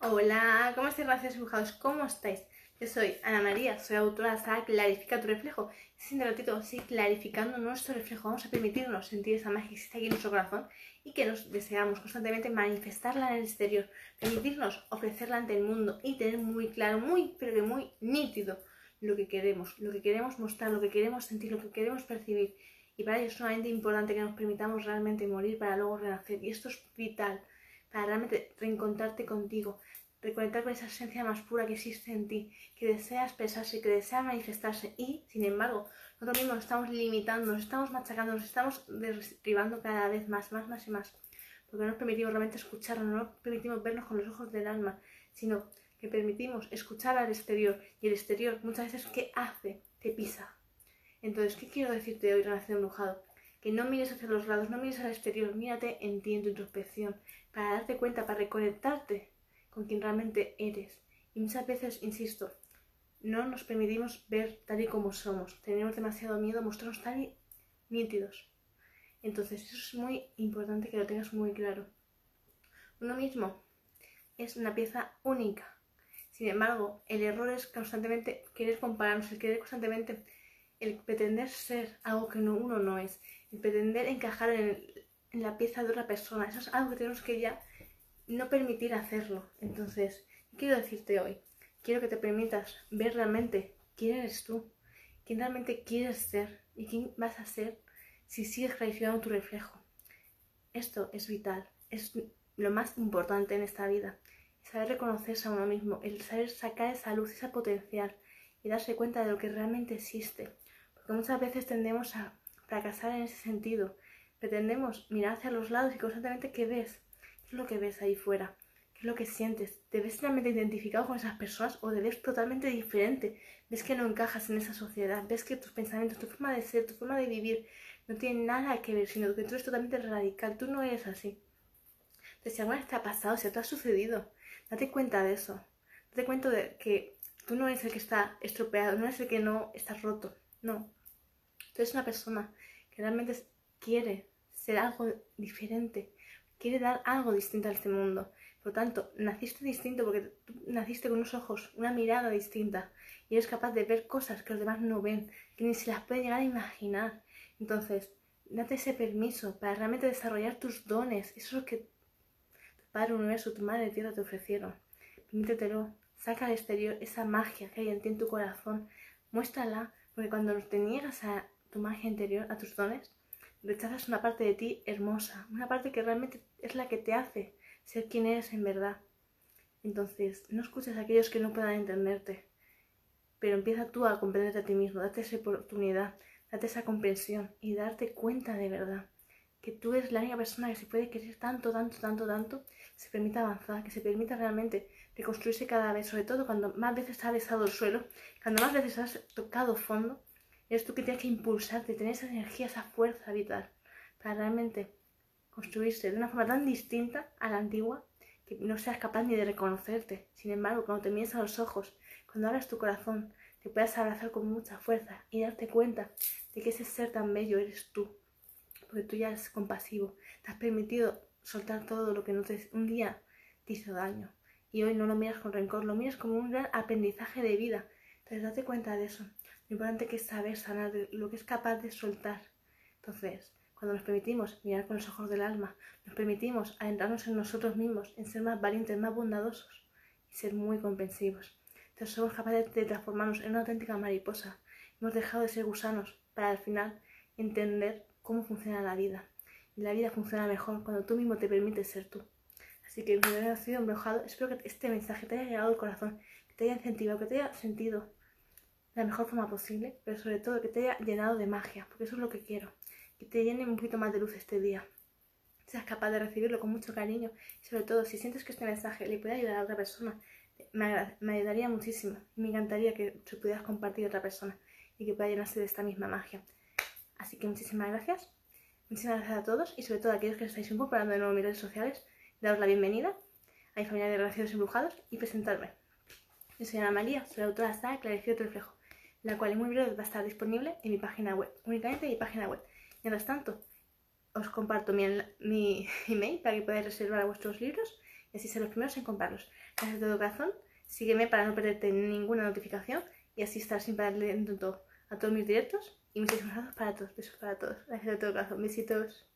Hola, ¿cómo estáis, gracias dibujados? ¿Cómo estáis? Yo soy Ana María, soy autora de esta Clarifica tu reflejo. Este ratito, sí, clarificando nuestro reflejo. Vamos a permitirnos sentir esa magia que existe aquí en nuestro corazón y que nos deseamos constantemente manifestarla en el exterior. Permitirnos ofrecerla ante el mundo y tener muy claro, muy, pero que muy nítido lo que queremos, lo que queremos mostrar, lo que queremos sentir, lo que queremos percibir. Y para ello es sumamente importante que nos permitamos realmente morir para luego renacer. Y esto es vital para realmente reencontrarte contigo, reconectar con esa esencia más pura que existe en ti, que desea expresarse, que desea manifestarse y, sin embargo, nosotros mismos nos estamos limitando, nos estamos machacando, nos estamos derribando cada vez más, más, más y más, porque no nos permitimos realmente escucharnos, no nos permitimos vernos con los ojos del alma, sino que permitimos escuchar al exterior y el exterior muchas veces ¿qué hace? Te pisa. Entonces, ¿qué quiero decirte hoy, Renacido Embrujado? Que no mires hacia los lados, no mires al exterior, mírate en ti, en tu introspección, para darte cuenta, para reconectarte con quien realmente eres. Y muchas veces, insisto, no nos permitimos ver tal y como somos, tenemos demasiado miedo a mostrarnos tan nítidos. Entonces, eso es muy importante que lo tengas muy claro. Uno mismo es una pieza única. Sin embargo, el error es constantemente querer compararnos, el querer constantemente, el pretender ser algo que uno no es el pretender encajar en, la pieza de otra persona. Eso es algo que tenemos que ya no permitir hacerlo. Entonces, quiero decirte hoy? Quiero que te permitas ver realmente quién eres tú, quién realmente quieres ser y quién vas a ser si sigues clarificando tu reflejo. Esto es vital, es lo más importante en esta vida. Saber reconocerse a uno mismo, el saber sacar esa luz, ese potencial y darse cuenta de lo que realmente existe. Porque muchas veces tendemos a fracasar en ese sentido. Pretendemos mirar hacia los lados y constantemente ¿qué ves? ¿Qué es lo que ves ahí fuera? ¿Qué es lo que sientes? ¿Te ves realmente identificado con esas personas o te ves totalmente diferente? ¿Ves que no encajas en esa sociedad? ¿Ves que tus pensamientos, tu forma de ser, tu forma de vivir no tienen nada que ver, sino que tú eres totalmente radical? Tú no eres así. Entonces, si alguna te ha pasado, si te ha sucedido, date cuenta de eso. Date cuenta de que tú no eres el que está estropeado, no eres el que no está roto. No, Tú eres una persona que realmente quiere ser algo diferente, quiere dar algo distinto a este mundo. Por lo tanto, naciste distinto porque tú naciste con unos ojos, una mirada distinta y eres capaz de ver cosas que los demás no ven, que ni se las puede llegar a imaginar. Entonces, date ese permiso para realmente desarrollar tus dones, eso es lo que tu Padre Universo, tu Madre Tierra te ofrecieron. Permítetelo, saca al exterior esa magia que hay en ti, en tu corazón, muéstrala, porque cuando te niegas a tu magia interior, a tus dones, rechazas una parte de ti hermosa, una parte que realmente es la que te hace ser quien eres en verdad. Entonces, no escuches a aquellos que no puedan entenderte, pero empieza tú a comprenderte a ti mismo, date esa oportunidad, date esa comprensión y darte cuenta de verdad que tú eres la única persona que se puede querer tanto, tanto, tanto, tanto, se permita avanzar, que se permita realmente reconstruirse cada vez, sobre todo cuando más veces has besado el suelo, cuando más veces has tocado fondo, Eres tú que tienes que impulsarte, tener esa energía, esa fuerza vital para realmente construirse de una forma tan distinta a la antigua que no seas capaz ni de reconocerte. Sin embargo, cuando te mires a los ojos, cuando abras tu corazón, te puedas abrazar con mucha fuerza y darte cuenta de que ese ser tan bello eres tú. Porque tú ya eres compasivo. Te has permitido soltar todo lo que no un día te hizo daño. Y hoy no lo miras con rencor, lo miras como un gran aprendizaje de vida. Entonces date cuenta de eso. Lo importante que es saber sanar lo que es capaz de soltar. Entonces, cuando nos permitimos mirar con los ojos del alma, nos permitimos adentrarnos en nosotros mismos, en ser más valientes, más bondadosos y ser muy comprensivos. Entonces somos capaces de transformarnos en una auténtica mariposa. Hemos dejado de ser gusanos para al final entender cómo funciona la vida. Y la vida funciona mejor cuando tú mismo te permites ser tú. Así que, mi ha sido embrujado. Espero que este mensaje te haya llegado al corazón, que te haya incentivado, que te haya sentido la mejor forma posible, pero sobre todo que te haya llenado de magia, porque eso es lo que quiero, que te llene un poquito más de luz este día. Seas capaz de recibirlo con mucho cariño y sobre todo si sientes que este mensaje le puede ayudar a otra persona, me, ayudaría muchísimo y me encantaría que se pudieras compartir a otra persona y que pueda llenarse de esta misma magia. Así que muchísimas gracias, muchísimas gracias a todos y sobre todo a aquellos que estáis incorporando de nuevo mis redes sociales, daros la bienvenida a mi familia de relaciones embrujados y presentarme. Yo soy Ana María, soy la autora de esta Clarecido reflejo la cual en muy breve va a estar disponible en mi página web, únicamente en mi página web. Mientras tanto, os comparto mi, mi email para que podáis reservar vuestros libros y así ser los primeros en comprarlos. Gracias de todo corazón, sígueme para no perderte ninguna notificación y así estar siempre atento a todos mis directos y mis abrazos para todos, besos para todos. Gracias de todo corazón, besitos.